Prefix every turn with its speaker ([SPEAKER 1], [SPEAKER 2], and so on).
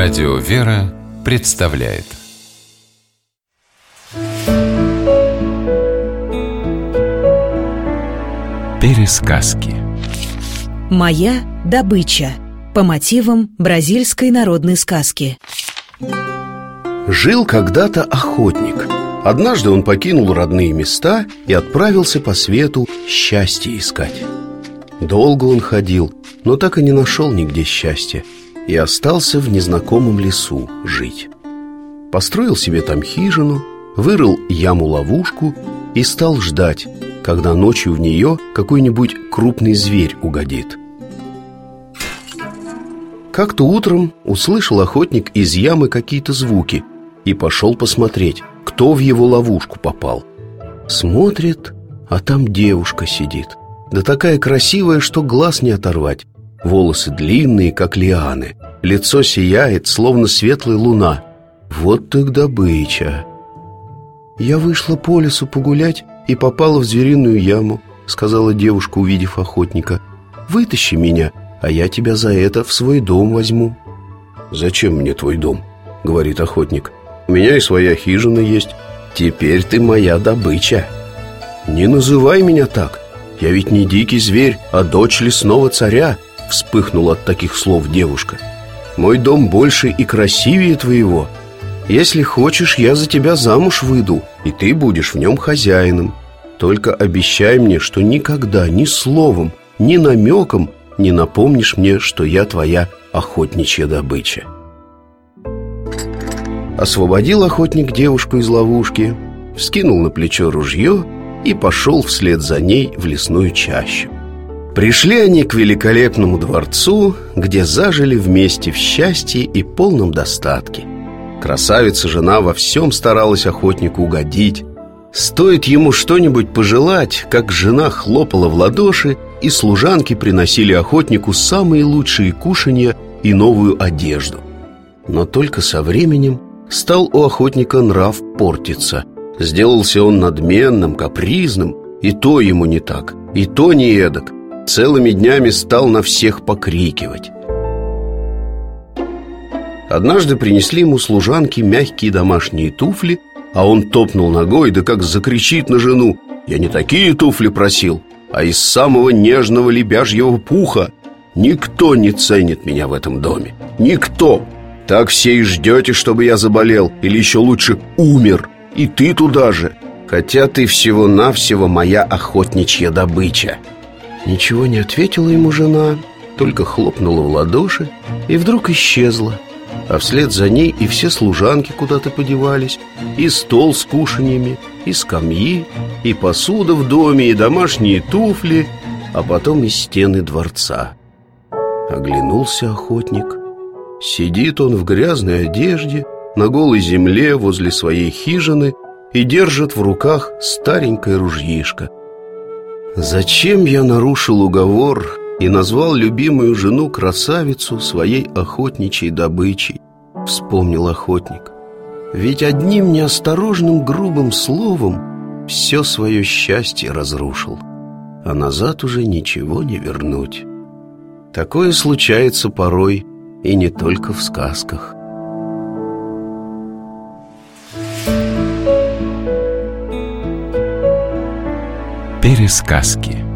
[SPEAKER 1] Радио «Вера» представляет. Пересказки.
[SPEAKER 2] Моя добыча по мотивам бразильской народной сказки.
[SPEAKER 3] Жил когда-то охотник. Однажды он покинул родные места и отправился по свету счастье искать. Долго он ходил, но так и не нашел нигде счастья и остался в незнакомом лесу жить. Построил себе там хижину, вырыл яму-ловушку и стал ждать, когда ночью в нее какой-нибудь крупный зверь угодит. Как-то утром услышал охотник из ямы какие-то звуки и пошел посмотреть, кто в его ловушку попал. Смотрит, а там девушка сидит. Да такая красивая, что глаз не оторвать. Волосы длинные, как лианы. Лицо сияет, словно светлая луна. Вот так добыча. Я вышла по лесу погулять и попала в звериную яму Сказала девушка, увидев охотника. Вытащи меня, а я тебя за это в свой дом возьму. «Зачем мне твой дом?» — говорит охотник. «У меня и своя хижина есть. Теперь ты моя добыча. «Не называй меня так. Я ведь не дикий зверь, а дочь лесного царя Вспыхнула от таких слов девушка. Мой дом больше и красивее твоего. Если хочешь, я за тебя замуж выйду И ты будешь в нем хозяином. Только обещай мне, что никогда ни словом, ни намеком Не напомнишь мне, что я твоя охотничья добыча Освободил охотник девушку из ловушки Вскинул на плечо ружье И пошел вслед за ней в лесную чащу Пришли они к великолепному дворцу, где зажили вместе в счастье и полном достатке. Красавица-жена во всем старалась охотнику угодить. Стоит ему что-нибудь пожелать, как жена хлопала в ладоши, и служанки приносили охотнику самые лучшие кушанья и новую одежду. Но только со временем стал у охотника нрав портиться. Сделался он надменным, капризным, и то ему не так, и то не эдак. Целыми днями стал на всех покрикивать. Однажды принесли ему служанки мягкие домашние туфли А он топнул ногой, да как закричит на жену Я не такие туфли просил, а из самого нежного лебяжьего пуха. Никто не ценит меня в этом доме Никто! Так все и ждете, чтобы я заболел Или еще лучше умер И ты туда же. Хотя ты всего-навсего моя охотничья добыча Ничего не ответила ему жена, только хлопнула в ладоши и вдруг исчезла. А вслед за ней и все служанки куда-то подевались, и стол с кушаньями, и скамьи, и посуда в доме, и домашние туфли, а потом и стены дворца. Оглянулся охотник. Сидит он в грязной одежде, на голой земле возле своей хижины и держит в руках старенькое ружьишко – Зачем я нарушил уговор и назвал любимую жену красавицу своей охотничьей добычей? Вспомнил охотник. Ведь одним неосторожным грубым словом все свое счастье разрушил, а назад уже ничего не вернуть. Такое случается порой и не только в сказках.
[SPEAKER 1] Пересказки